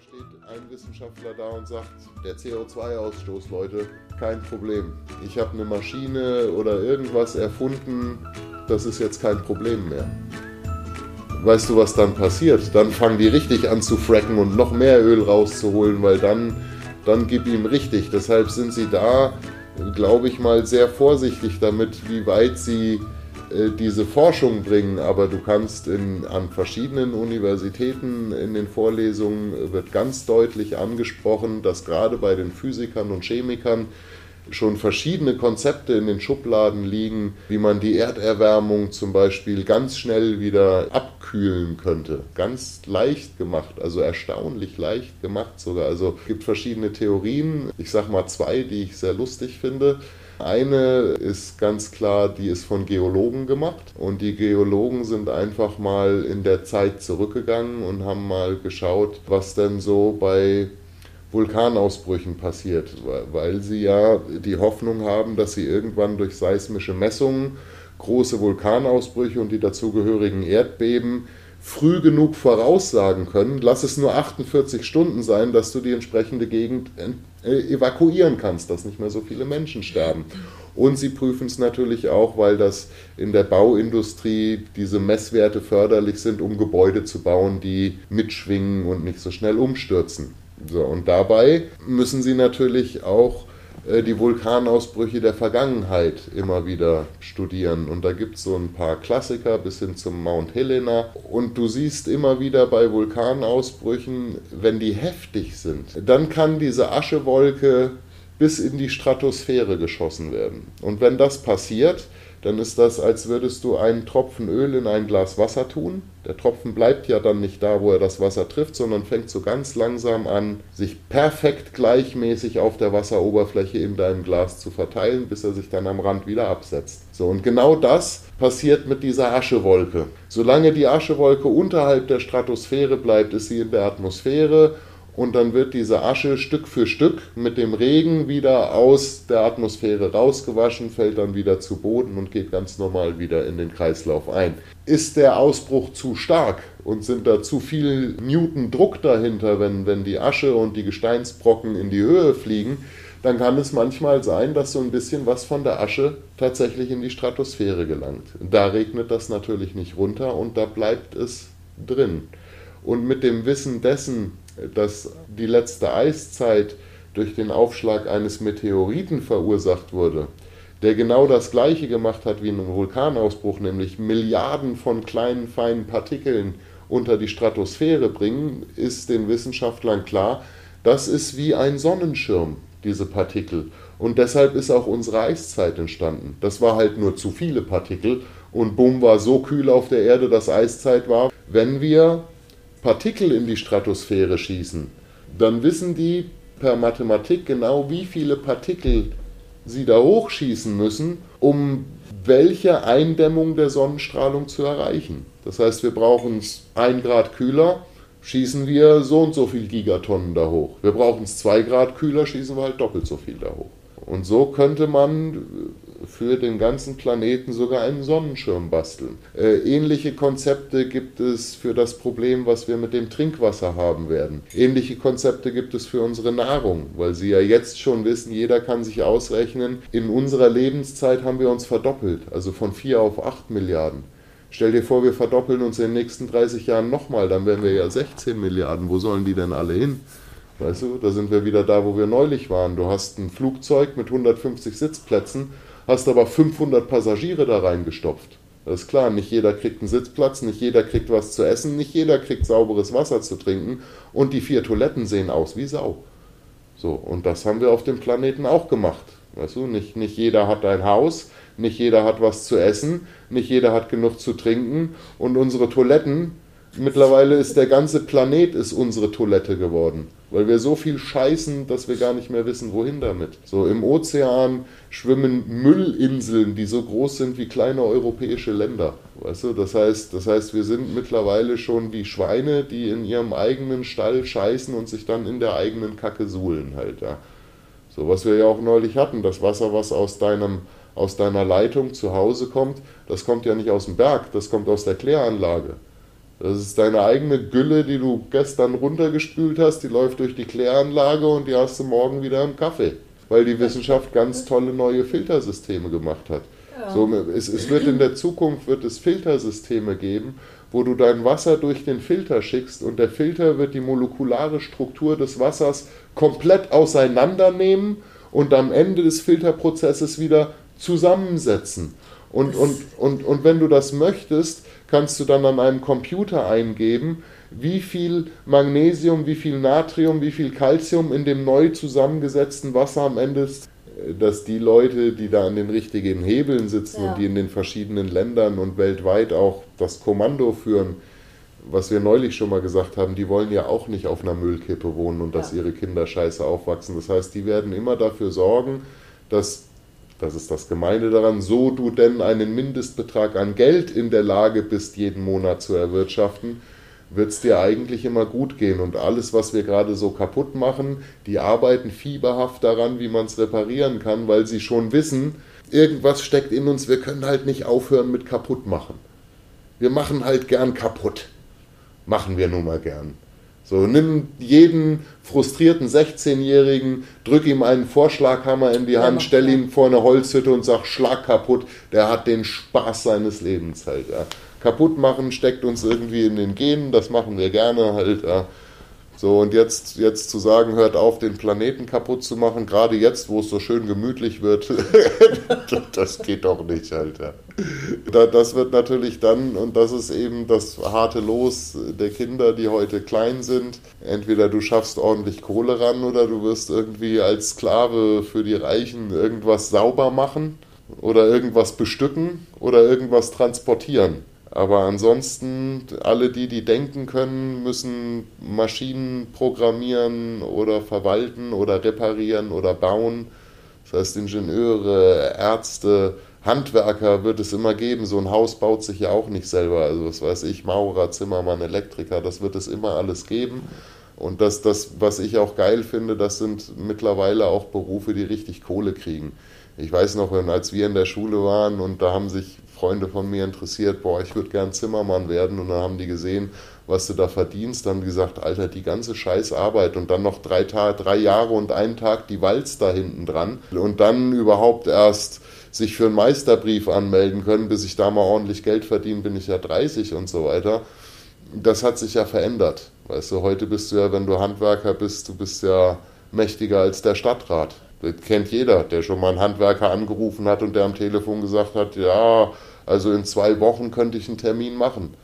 Steht ein Wissenschaftler da und sagt, der CO2-Ausstoß, Leute, kein Problem. Ich habe eine Maschine oder irgendwas erfunden, das ist jetzt kein Problem mehr. Weißt du, was dann passiert? Dann fangen die richtig an zu fracken und noch mehr Öl rauszuholen, weil dann, dann gib ihm richtig. Deshalb sind sie da, glaube ich mal, sehr vorsichtig damit, wie weit sie diese Forschung bringen, aber du kannst in, an verschiedenen Universitäten in den Vorlesungen wird ganz deutlich angesprochen, dass gerade bei den Physikern und Chemikern schon verschiedene Konzepte in den Schubladen liegen, wie man die Erderwärmung zum Beispiel ganz schnell wieder abkühlen könnte. Ganz leicht gemacht, also erstaunlich leicht gemacht sogar. Also es gibt verschiedene Theorien. Ich sage mal zwei, die ich sehr lustig finde. Eine ist ganz klar, die ist von Geologen gemacht. Und die Geologen sind einfach mal in der Zeit zurückgegangen und haben mal geschaut, was denn so bei Vulkanausbrüchen passiert, weil sie ja die Hoffnung haben, dass sie irgendwann durch seismische Messungen große Vulkanausbrüche und die dazugehörigen Erdbeben früh genug voraussagen können, lass es nur 48 Stunden sein, dass du die entsprechende Gegend äh, evakuieren kannst, dass nicht mehr so viele Menschen sterben. Und sie prüfen es natürlich auch, weil das in der Bauindustrie diese Messwerte förderlich sind, um Gebäude zu bauen, die mitschwingen und nicht so schnell umstürzen. So, und dabei müssen sie natürlich auch die Vulkanausbrüche der Vergangenheit immer wieder studieren. Und da gibt es so ein paar Klassiker bis hin zum Mount Helena. Und du siehst immer wieder bei Vulkanausbrüchen, wenn die heftig sind, dann kann diese Aschewolke bis in die Stratosphäre geschossen werden. Und wenn das passiert, dann ist das, als würdest du einen Tropfen Öl in ein Glas Wasser tun. Der Tropfen bleibt ja dann nicht da, wo er das Wasser trifft, sondern fängt so ganz langsam an, sich perfekt gleichmäßig auf der Wasseroberfläche in deinem Glas zu verteilen, bis er sich dann am Rand wieder absetzt. So, und genau das passiert mit dieser Aschewolke. Solange die Aschewolke unterhalb der Stratosphäre bleibt, ist sie in der Atmosphäre und dann wird diese Asche Stück für Stück mit dem Regen wieder aus der Atmosphäre rausgewaschen, fällt dann wieder zu Boden und geht ganz normal wieder in den Kreislauf ein. Ist der Ausbruch zu stark und sind da zu viel Newton Druck dahinter, wenn, wenn die Asche und die Gesteinsbrocken in die Höhe fliegen, dann kann es manchmal sein, dass so ein bisschen was von der Asche tatsächlich in die Stratosphäre gelangt. Da regnet das natürlich nicht runter und da bleibt es drin. Und mit dem Wissen dessen, dass die letzte Eiszeit durch den Aufschlag eines Meteoriten verursacht wurde, der genau das gleiche gemacht hat wie ein Vulkanausbruch, nämlich Milliarden von kleinen, feinen Partikeln unter die Stratosphäre bringen, ist den Wissenschaftlern klar, das ist wie ein Sonnenschirm, diese Partikel. Und deshalb ist auch unsere Eiszeit entstanden. Das war halt nur zu viele Partikel und bumm war so kühl auf der Erde, dass Eiszeit war. Wenn wir Partikel in die Stratosphäre schießen, dann wissen die per Mathematik genau, wie viele Partikel sie da hochschießen müssen, um welche Eindämmung der Sonnenstrahlung zu erreichen. Das heißt, wir brauchen es 1 Grad kühler, schießen wir so und so viel Gigatonnen da hoch. Wir brauchen es 2 Grad kühler, schießen wir halt doppelt so viel da hoch. Und so könnte man für den ganzen Planeten sogar einen Sonnenschirm basteln. Äh, ähnliche Konzepte gibt es für das Problem, was wir mit dem Trinkwasser haben werden. Ähnliche Konzepte gibt es für unsere Nahrung, weil Sie ja jetzt schon wissen, jeder kann sich ausrechnen, in unserer Lebenszeit haben wir uns verdoppelt, also von 4 auf 8 Milliarden. Stell dir vor, wir verdoppeln uns in den nächsten 30 Jahren nochmal, dann wären wir ja 16 Milliarden. Wo sollen die denn alle hin? Weißt du, da sind wir wieder da, wo wir neulich waren. Du hast ein Flugzeug mit 150 Sitzplätzen hast aber 500 Passagiere da reingestopft. Das ist klar, nicht jeder kriegt einen Sitzplatz, nicht jeder kriegt was zu essen, nicht jeder kriegt sauberes Wasser zu trinken und die vier Toiletten sehen aus wie Sau. So, und das haben wir auf dem Planeten auch gemacht. Weißt du, nicht, nicht jeder hat ein Haus, nicht jeder hat was zu essen, nicht jeder hat genug zu trinken und unsere Toiletten Mittlerweile ist der ganze Planet ist unsere Toilette geworden, weil wir so viel scheißen, dass wir gar nicht mehr wissen, wohin damit. So im Ozean schwimmen Müllinseln, die so groß sind wie kleine europäische Länder. Weißt du, das heißt, das heißt, wir sind mittlerweile schon wie Schweine, die in ihrem eigenen Stall scheißen und sich dann in der eigenen Kacke suhlen halt, ja. So was wir ja auch neulich hatten, das Wasser, was aus deinem aus deiner Leitung zu Hause kommt, das kommt ja nicht aus dem Berg, das kommt aus der Kläranlage. Das ist deine eigene Gülle, die du gestern runtergespült hast, die läuft durch die Kläranlage und die hast du morgen wieder im Kaffee. Weil die Wissenschaft ganz tolle neue Filtersysteme gemacht hat. Ja. So, es, es wird in der Zukunft wird es Filtersysteme geben, wo du dein Wasser durch den Filter schickst und der Filter wird die molekulare Struktur des Wassers komplett auseinandernehmen und am Ende des Filterprozesses wieder zusammensetzen. Und, und, und, und wenn du das möchtest, kannst du dann an einem Computer eingeben, wie viel Magnesium, wie viel Natrium, wie viel Calcium in dem neu zusammengesetzten Wasser am Ende ist, dass die Leute, die da an den richtigen Hebeln sitzen ja. und die in den verschiedenen Ländern und weltweit auch das Kommando führen, was wir neulich schon mal gesagt haben, die wollen ja auch nicht auf einer Müllkippe wohnen und dass ihre Kinder scheiße aufwachsen. Das heißt, die werden immer dafür sorgen, dass, das ist das Gemeine daran, so du denn einen Mindestbetrag an Geld in der Lage bist, jeden Monat zu erwirtschaften, wird es dir eigentlich immer gut gehen. Und alles, was wir gerade so kaputt machen, die arbeiten fieberhaft daran, wie man es reparieren kann, weil sie schon wissen, irgendwas steckt in uns, wir können halt nicht aufhören mit kaputt machen. Wir machen halt gern kaputt. Machen wir nun mal gern. So, nimm jeden frustrierten 16-Jährigen, drück ihm einen Vorschlaghammer in die Hand, stell ihn vor eine Holzhütte und sag, schlag kaputt. Der hat den Spaß seines Lebens halt. Ja kaputt machen, steckt uns irgendwie in den Genen, das machen wir gerne halt. Ja. So, und jetzt, jetzt zu sagen, hört auf, den Planeten kaputt zu machen, gerade jetzt, wo es so schön gemütlich wird, das geht doch nicht, Alter. Das wird natürlich dann, und das ist eben das harte Los der Kinder, die heute klein sind. Entweder du schaffst ordentlich Kohle ran oder du wirst irgendwie als Sklave für die Reichen irgendwas sauber machen oder irgendwas bestücken oder irgendwas transportieren. Aber ansonsten, alle die, die denken können, müssen Maschinen programmieren oder verwalten oder reparieren oder bauen. Das heißt, Ingenieure, Ärzte, Handwerker wird es immer geben. So ein Haus baut sich ja auch nicht selber. Also, was weiß ich, Maurer, Zimmermann, Elektriker, das wird es immer alles geben. Und das, das, was ich auch geil finde, das sind mittlerweile auch Berufe, die richtig Kohle kriegen. Ich weiß noch, als wir in der Schule waren und da haben sich Freunde von mir interessiert, boah, ich würde gern Zimmermann werden. Und dann haben die gesehen, was du da verdienst. Dann gesagt, Alter, die ganze Scheißarbeit und dann noch drei, Tage, drei Jahre und einen Tag die Walz da hinten dran. Und dann überhaupt erst sich für einen Meisterbrief anmelden können, bis ich da mal ordentlich Geld verdiene, bin ich ja 30 und so weiter. Das hat sich ja verändert. Weißt du, heute bist du ja, wenn du Handwerker bist, du bist ja mächtiger als der Stadtrat. Das kennt jeder, der schon mal einen Handwerker angerufen hat und der am Telefon gesagt hat, ja, also in zwei Wochen könnte ich einen Termin machen.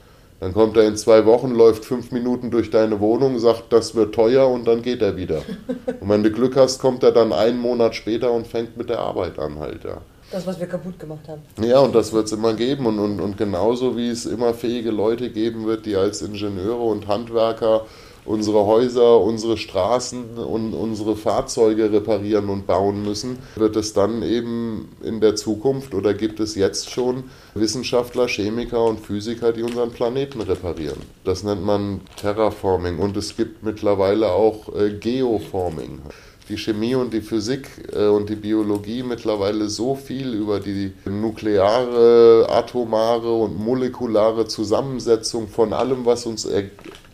Dann kommt er in zwei Wochen, läuft fünf Minuten durch deine Wohnung, sagt, das wird teuer und dann geht er wieder. Und wenn du Glück hast, kommt er dann einen Monat später und fängt mit der Arbeit an halt, ja. Das, was wir kaputt gemacht haben. Ja, und das wird es immer geben. Und, und, und genauso wie es immer fähige Leute geben wird, die als Ingenieure und Handwerker unsere Häuser, unsere Straßen und unsere Fahrzeuge reparieren und bauen müssen, wird es dann eben in der Zukunft oder gibt es jetzt schon Wissenschaftler, Chemiker und Physiker, die unseren Planeten reparieren. Das nennt man Terraforming und es gibt mittlerweile auch äh, Geoforming die Chemie und die Physik äh, und die Biologie mittlerweile so viel über die nukleare, atomare und molekulare Zusammensetzung von allem, was uns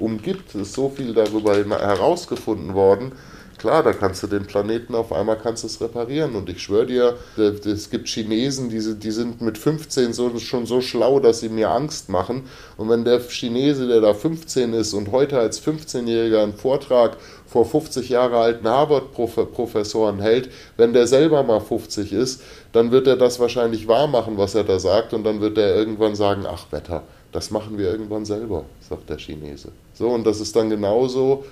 umgibt, ist so viel darüber herausgefunden worden, Klar, da kannst du den Planeten auf einmal kannst es reparieren. Und ich schwöre dir, es gibt Chinesen, die, die sind mit 15 so, schon so schlau, dass sie mir Angst machen. Und wenn der Chinese, der da 15 ist und heute als 15-Jähriger einen Vortrag vor 50 Jahre alten Harvard-Professoren hält, wenn der selber mal 50 ist, dann wird er das wahrscheinlich wahr machen, was er da sagt. Und dann wird er irgendwann sagen, ach Wetter, das machen wir irgendwann selber, sagt der Chinese. So, und das ist dann genauso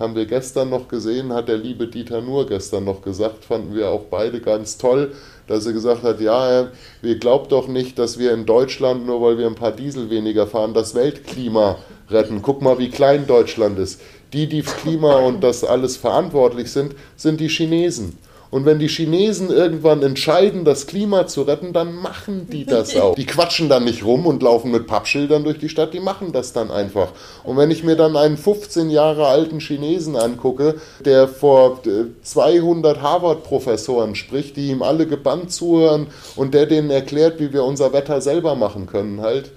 haben wir gestern noch gesehen, hat der liebe Dieter Nur gestern noch gesagt, fanden wir auch beide ganz toll, dass er gesagt hat, ja, wir glaubt doch nicht, dass wir in Deutschland, nur weil wir ein paar Diesel weniger fahren, das Weltklima retten. Guck mal, wie klein Deutschland ist. Die, die das Klima und das alles verantwortlich sind, sind die Chinesen. Und wenn die Chinesen irgendwann entscheiden, das Klima zu retten, dann machen die das auch. Die quatschen dann nicht rum und laufen mit Pappschildern durch die Stadt, die machen das dann einfach. Und wenn ich mir dann einen 15 Jahre alten Chinesen angucke, der vor 200 äh, Harvard-Professoren spricht, die ihm alle gebannt zuhören und der denen erklärt, wie wir unser Wetter selber machen können, halt,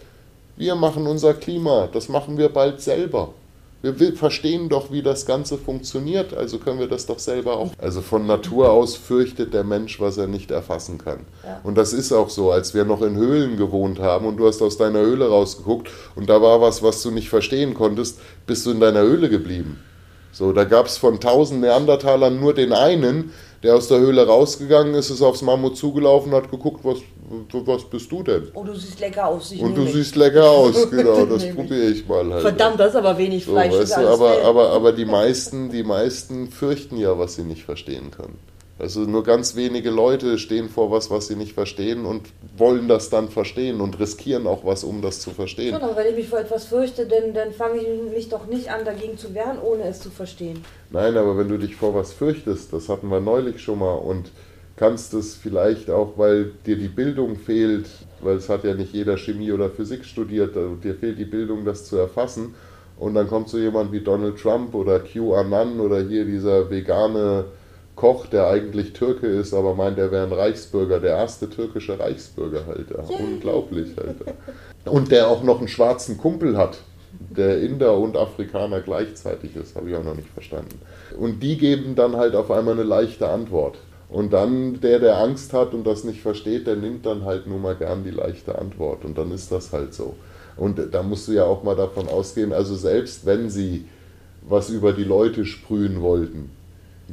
Wir machen unser Klima, das machen wir bald selber. Wir verstehen doch, wie das Ganze funktioniert, also können wir das doch selber auch. Also von Natur aus fürchtet der Mensch, was er nicht erfassen kann. Ja. Und das ist auch so, als wir noch in Höhlen gewohnt haben und du hast aus deiner Höhle rausgeguckt und da war was, was du nicht verstehen konntest, bist du in deiner Höhle geblieben. So, da gab es von tausend Neandertalern nur den einen, der aus der Höhle rausgegangen ist, ist aufs Mammut zugelaufen, hat geguckt, was, was bist du denn? Oh, du siehst lecker aus. Und du mich. siehst lecker aus, genau, das probiere ich mal halt. Verdammt, das ist aber wenig Fleisch. So, weißt du, aber, aber, aber die meisten, die meisten fürchten ja, was sie nicht verstehen können. Also nur ganz wenige Leute stehen vor was, was sie nicht verstehen und wollen das dann verstehen und riskieren auch was, um das zu verstehen. Schon, aber wenn ich mich vor etwas fürchte, dann, dann fange ich mich doch nicht an, dagegen zu wehren, ohne es zu verstehen. Nein, aber wenn du dich vor was fürchtest, das hatten wir neulich schon mal und kannst es vielleicht auch, weil dir die Bildung fehlt, weil es hat ja nicht jeder Chemie oder Physik studiert, also dir fehlt die Bildung, das zu erfassen. Und dann kommt so jemand wie Donald Trump oder Q Anan oder hier dieser vegane Koch, der eigentlich Türke ist, aber meint, er wäre ein Reichsbürger, der erste türkische Reichsbürger halt. Ja. Unglaublich halt. Und der auch noch einen schwarzen Kumpel hat, der Inder und Afrikaner gleichzeitig ist, habe ich auch noch nicht verstanden. Und die geben dann halt auf einmal eine leichte Antwort. Und dann der, der Angst hat und das nicht versteht, der nimmt dann halt nur mal gern die leichte Antwort. Und dann ist das halt so. Und da musst du ja auch mal davon ausgehen, also selbst wenn sie was über die Leute sprühen wollten,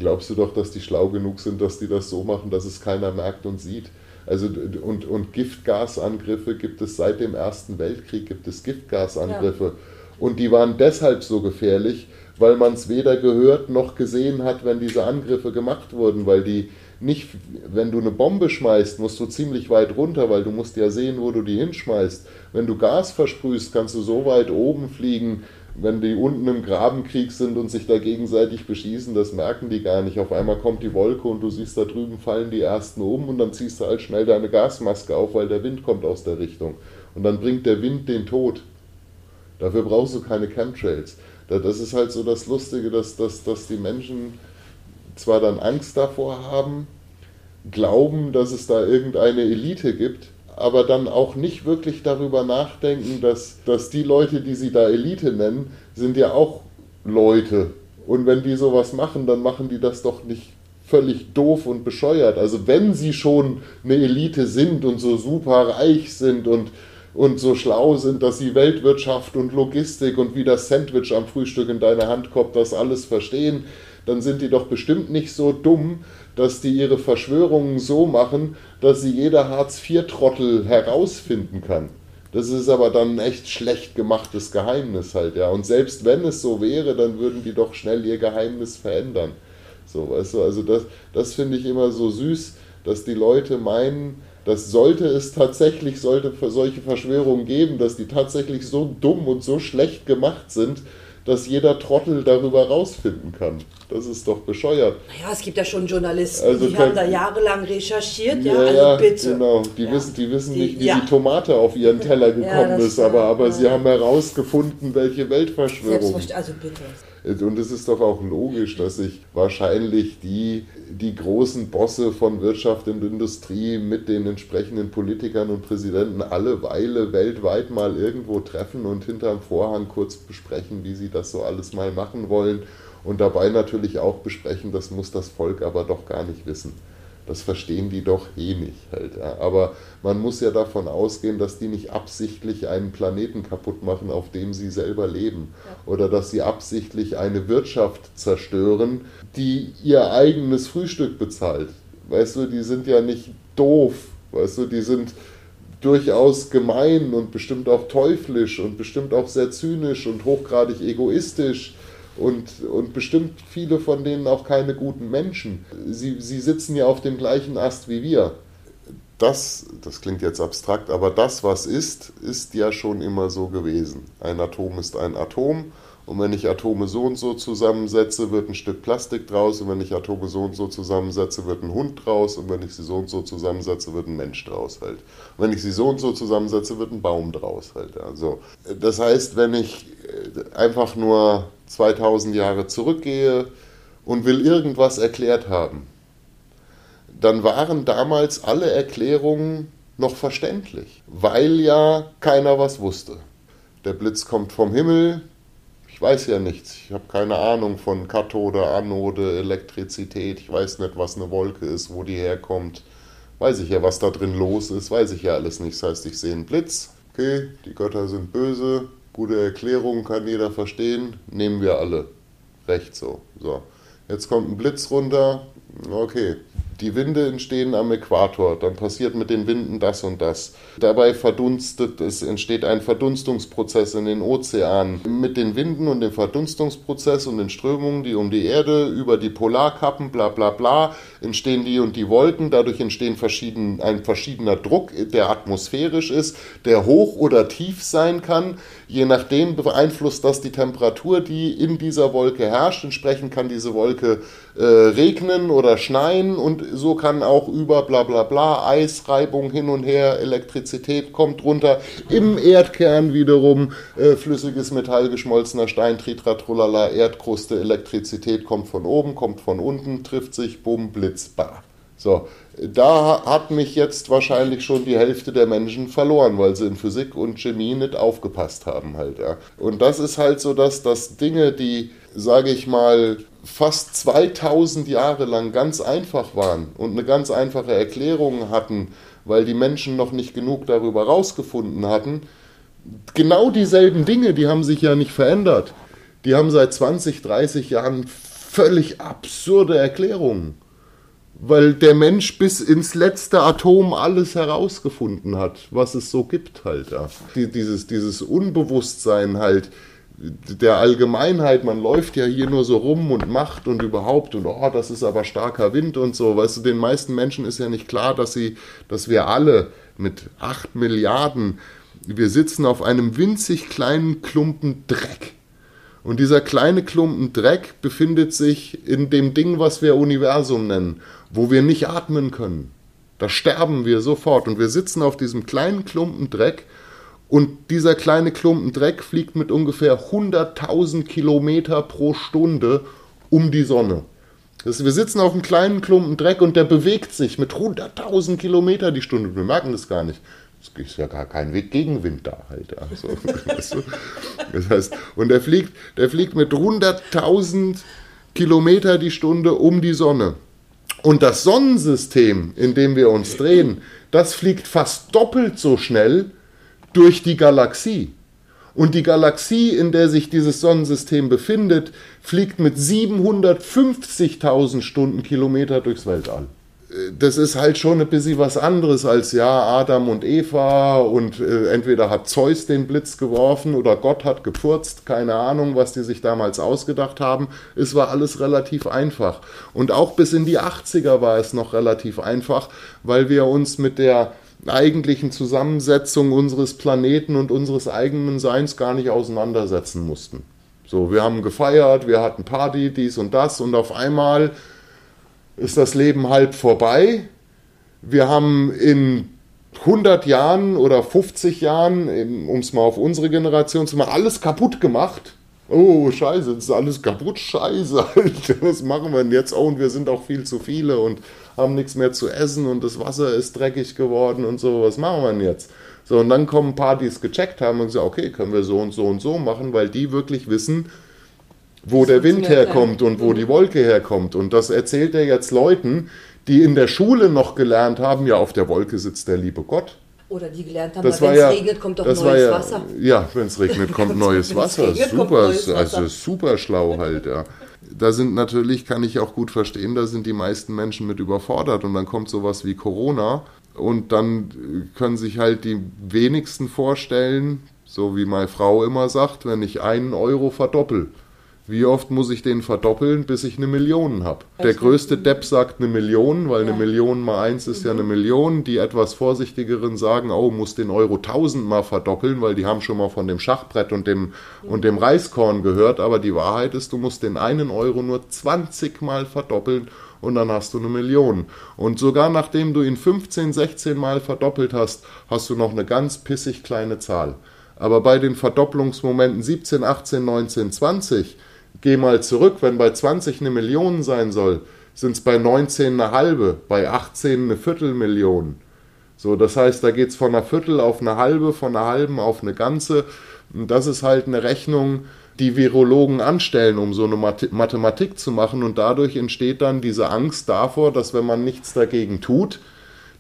glaubst du doch, dass die schlau genug sind, dass die das so machen, dass es keiner merkt und sieht. Also und, und Giftgasangriffe gibt es seit dem Ersten Weltkrieg, gibt es Giftgasangriffe. Ja. Und die waren deshalb so gefährlich, weil man es weder gehört noch gesehen hat, wenn diese Angriffe gemacht wurden, weil die nicht, wenn du eine Bombe schmeißt, musst du ziemlich weit runter, weil du musst ja sehen, wo du die hinschmeißt. Wenn du Gas versprühst, kannst du so weit oben fliegen, wenn die unten im Grabenkrieg sind und sich da gegenseitig beschießen, das merken die gar nicht. Auf einmal kommt die Wolke und du siehst, da drüben fallen die ersten um und dann ziehst du halt schnell deine Gasmaske auf, weil der Wind kommt aus der Richtung. Und dann bringt der Wind den Tod. Dafür brauchst du keine Chemtrails. Das ist halt so das Lustige, dass, dass, dass die Menschen zwar dann Angst davor haben, glauben, dass es da irgendeine Elite gibt, aber dann auch nicht wirklich darüber nachdenken, dass, dass die Leute, die sie da Elite nennen, sind ja auch Leute. Und wenn die sowas machen, dann machen die das doch nicht völlig doof und bescheuert. Also wenn sie schon eine Elite sind und so super reich sind und, und so schlau sind, dass sie Weltwirtschaft und Logistik und wie das Sandwich am Frühstück in deine Hand kommt, das alles verstehen, dann sind die doch bestimmt nicht so dumm, dass die ihre Verschwörungen so machen, dass sie jeder Hartz-IV-Trottel herausfinden kann. Das ist aber dann ein echt schlecht gemachtes Geheimnis halt, ja. Und selbst wenn es so wäre, dann würden die doch schnell ihr Geheimnis verändern. So, weißt du, also das, das finde ich immer so süß, dass die Leute meinen, dass sollte es tatsächlich sollte solche Verschwörungen geben, dass die tatsächlich so dumm und so schlecht gemacht sind, dass jeder Trottel darüber rausfinden kann. Das ist doch bescheuert. Naja, es gibt ja schon Journalisten, also die haben da jahrelang recherchiert, ja, ja also bitte. Genau, die ja. wissen, die wissen nicht, wie ja. die Tomate auf ihren Teller gekommen ist, aber, aber sie haben herausgefunden, welche Weltverschwörung. Also bitte. Und es ist doch auch logisch, dass sich wahrscheinlich die, die großen Bosse von Wirtschaft und Industrie mit den entsprechenden Politikern und Präsidenten alle Weile weltweit mal irgendwo treffen und hinterm Vorhang kurz besprechen, wie sie das so alles mal machen wollen. Und dabei natürlich auch besprechen, das muss das Volk aber doch gar nicht wissen. Das verstehen die doch eh nicht halt. Ja. Aber man muss ja davon ausgehen, dass die nicht absichtlich einen Planeten kaputt machen, auf dem sie selber leben. Ja. Oder dass sie absichtlich eine Wirtschaft zerstören, die ihr eigenes Frühstück bezahlt. Weißt du, die sind ja nicht doof. Weißt du, die sind durchaus gemein und bestimmt auch teuflisch und bestimmt auch sehr zynisch und hochgradig egoistisch und, und bestimmt viele von denen auch keine guten Menschen. Sie, sie sitzen ja auf dem gleichen Ast wie wir. Das, das klingt jetzt abstrakt, aber das, was ist, ist ja schon immer so gewesen. Ein Atom ist ein Atom und wenn ich Atome so und so zusammensetze, wird ein Stück Plastik draus und wenn ich Atome so und so zusammensetze, wird ein Hund draus und wenn ich sie so und so zusammensetze, wird ein Mensch draus halt. Und wenn ich sie so und so zusammensetze, wird ein Baum draus halt. Also, das heißt, wenn ich einfach nur 2000 Jahre zurückgehe und will irgendwas erklärt haben, dann waren damals alle Erklärungen noch verständlich, weil ja keiner was wusste. Der Blitz kommt vom Himmel. Ich weiß ja nichts. Ich habe keine Ahnung von Kathode, Anode, Elektrizität. Ich weiß nicht, was eine Wolke ist, wo die herkommt. Weiß ich ja, was da drin los ist. Weiß ich ja alles nicht. Das heißt, ich sehe einen Blitz. Okay, die Götter sind böse. Gute Erklärung, kann jeder verstehen. Nehmen wir alle. Recht so. So. Jetzt kommt ein Blitz runter. Okay, die Winde entstehen am Äquator, dann passiert mit den Winden das und das. Dabei verdunstet, es entsteht ein Verdunstungsprozess in den Ozeanen. Mit den Winden und dem Verdunstungsprozess und den Strömungen, die um die Erde über die Polarkappen, bla bla bla, entstehen die und die Wolken. Dadurch entstehen verschieden, ein verschiedener Druck, der atmosphärisch ist, der hoch oder tief sein kann. Je nachdem beeinflusst das die Temperatur, die in dieser Wolke herrscht. Entsprechend kann diese Wolke äh, regnen oder schneien und so kann auch über bla bla bla Eisreibung hin und her, Elektrizität kommt runter. Im Erdkern wiederum äh, flüssiges Metall, geschmolzener Stein, Tritratrolala, Erdkruste, Elektrizität kommt von oben, kommt von unten, trifft sich, bumm, Blitz, bah. So, da hat mich jetzt wahrscheinlich schon die Hälfte der Menschen verloren, weil sie in Physik und Chemie nicht aufgepasst haben halt, ja. Und das ist halt so, dass, dass Dinge, die, sage ich mal, fast 2000 Jahre lang ganz einfach waren und eine ganz einfache Erklärung hatten, weil die Menschen noch nicht genug darüber rausgefunden hatten, genau dieselben Dinge, die haben sich ja nicht verändert. Die haben seit 20, 30 Jahren völlig absurde Erklärungen weil der Mensch bis ins letzte Atom alles herausgefunden hat, was es so gibt halt. Ja. Dieses, dieses Unbewusstsein halt der Allgemeinheit, man läuft ja hier nur so rum und macht und überhaupt und oh, das ist aber starker Wind und so. Weißt du, den meisten Menschen ist ja nicht klar, dass sie, dass wir alle mit acht Milliarden, wir sitzen auf einem winzig kleinen Klumpen Dreck und dieser kleine Klumpen Dreck befindet sich in dem Ding, was wir Universum nennen, wo wir nicht atmen können. Da sterben wir sofort. Und wir sitzen auf diesem kleinen Klumpen Dreck und dieser kleine Klumpen Dreck fliegt mit ungefähr 100.000 Kilometer pro Stunde um die Sonne. Das, wir sitzen auf einem kleinen Klumpen Dreck und der bewegt sich mit 100.000 Kilometer die Stunde. Wir merken das gar nicht. Es ist ja gar kein Weg Gegenwind da halt. Also, das heißt, und der fliegt, der fliegt mit 100.000 Kilometer die Stunde um die Sonne. Und das Sonnensystem, in dem wir uns drehen, das fliegt fast doppelt so schnell durch die Galaxie. Und die Galaxie, in der sich dieses Sonnensystem befindet, fliegt mit 750.000 Stundenkilometer durchs Weltall das ist halt schon ein bisschen was anderes als ja, Adam und Eva und äh, entweder hat Zeus den Blitz geworfen oder Gott hat gepurzt, keine Ahnung, was die sich damals ausgedacht haben. Es war alles relativ einfach. Und auch bis in die 80er war es noch relativ einfach, weil wir uns mit der eigentlichen Zusammensetzung unseres Planeten und unseres eigenen Seins gar nicht auseinandersetzen mussten. So, wir haben gefeiert, wir hatten Party, dies und das und auf einmal ist das Leben halb vorbei. Wir haben in 100 Jahren oder 50 Jahren, um es mal auf unsere Generation zu machen, alles kaputt gemacht. Oh, scheiße, das ist alles kaputt, scheiße, Alter, was machen wir denn jetzt? Oh, und wir sind auch viel zu viele und haben nichts mehr zu essen und das Wasser ist dreckig geworden und so, was machen wir denn jetzt? So, und dann kommen ein paar, die es gecheckt haben und sagen, okay, können wir so und so und so machen, weil die wirklich wissen, wo der Wind herkommt und wo die Wolke herkommt. Und das erzählt er jetzt Leuten, die in der Schule noch gelernt haben, ja, auf der Wolke sitzt der liebe Gott. Oder die gelernt haben, wenn es ja, regnet, kommt doch neues ja, Wasser. Ja, wenn es regnet, kommt neues Wasser. Regnet, super, neues Wasser. also super schlau halt, ja. Da sind natürlich, kann ich auch gut verstehen, da sind die meisten Menschen mit überfordert und dann kommt sowas wie Corona und dann können sich halt die wenigsten vorstellen, so wie meine Frau immer sagt, wenn ich einen Euro verdoppel, wie oft muss ich den verdoppeln, bis ich eine Million habe? Der größte Depp sagt eine Million, weil ja. eine Million mal eins ist mhm. ja eine Million. Die etwas vorsichtigeren sagen, oh, muss den Euro tausendmal verdoppeln, weil die haben schon mal von dem Schachbrett und dem, mhm. und dem Reiskorn gehört. Aber die Wahrheit ist, du musst den einen Euro nur 20 Mal verdoppeln und dann hast du eine Million. Und sogar nachdem du ihn 15, 16 Mal verdoppelt hast, hast du noch eine ganz pissig kleine Zahl. Aber bei den Verdopplungsmomenten 17, 18, 19, 20 geh mal zurück, wenn bei 20 eine Million sein soll, sind es bei 19 eine halbe, bei 18 eine Viertelmillion. So, das heißt, da geht es von einer Viertel auf eine halbe, von einer halben auf eine ganze. Und das ist halt eine Rechnung, die Virologen anstellen, um so eine Mathematik zu machen. Und dadurch entsteht dann diese Angst davor, dass wenn man nichts dagegen tut,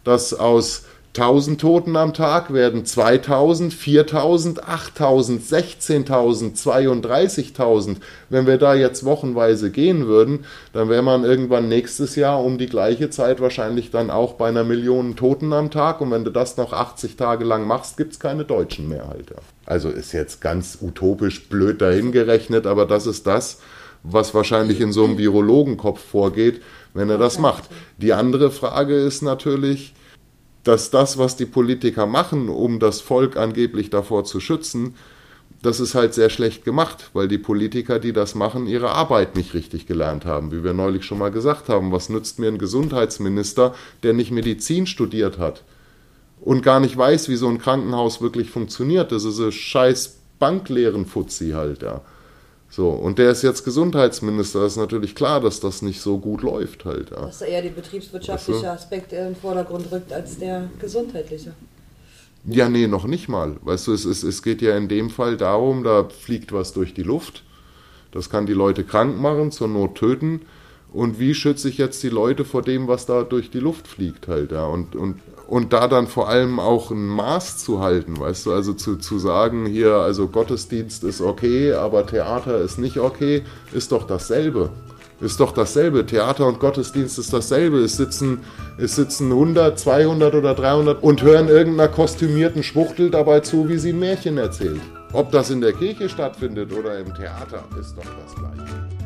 dass aus 1000 Toten am Tag werden 2000, 4000, 8000, 16.000, 32.000. Wenn wir da jetzt wochenweise gehen würden, dann wäre man irgendwann nächstes Jahr um die gleiche Zeit wahrscheinlich dann auch bei einer Million Toten am Tag. Und wenn du das noch 80 Tage lang machst, gibt es keine Deutschen mehr halt. Also ist jetzt ganz utopisch blöd dahingerechnet, aber das ist das, was wahrscheinlich in so einem Virologenkopf vorgeht, wenn er das macht. Die andere Frage ist natürlich, dass das, was die Politiker machen, um das Volk angeblich davor zu schützen, das ist halt sehr schlecht gemacht, weil die Politiker, die das machen, ihre Arbeit nicht richtig gelernt haben. Wie wir neulich schon mal gesagt haben, was nützt mir ein Gesundheitsminister, der nicht Medizin studiert hat und gar nicht weiß, wie so ein Krankenhaus wirklich funktioniert? Das ist ein scheiß Banklehren-Fuzzi halt, ja. So, und der ist jetzt Gesundheitsminister. Ist natürlich klar, dass das nicht so gut läuft halt. Ja. Dass eher der betriebswirtschaftliche weißt du? Aspekt in den Vordergrund rückt als der gesundheitliche. Ja, nee, noch nicht mal. Weißt du, es, es, es geht ja in dem Fall darum, da fliegt was durch die Luft. Das kann die Leute krank machen, zur Not töten. Und wie schütze ich jetzt die Leute vor dem, was da durch die Luft fliegt halt, ja. Und, und und da dann vor allem auch ein Maß zu halten, weißt du, also zu, zu sagen, hier, also Gottesdienst ist okay, aber Theater ist nicht okay, ist doch dasselbe. Ist doch dasselbe. Theater und Gottesdienst ist dasselbe. Es sitzen, es sitzen 100, 200 oder 300 und hören irgendeiner kostümierten Schwuchtel dabei zu, wie sie ein Märchen erzählt. Ob das in der Kirche stattfindet oder im Theater, ist doch das Gleiche.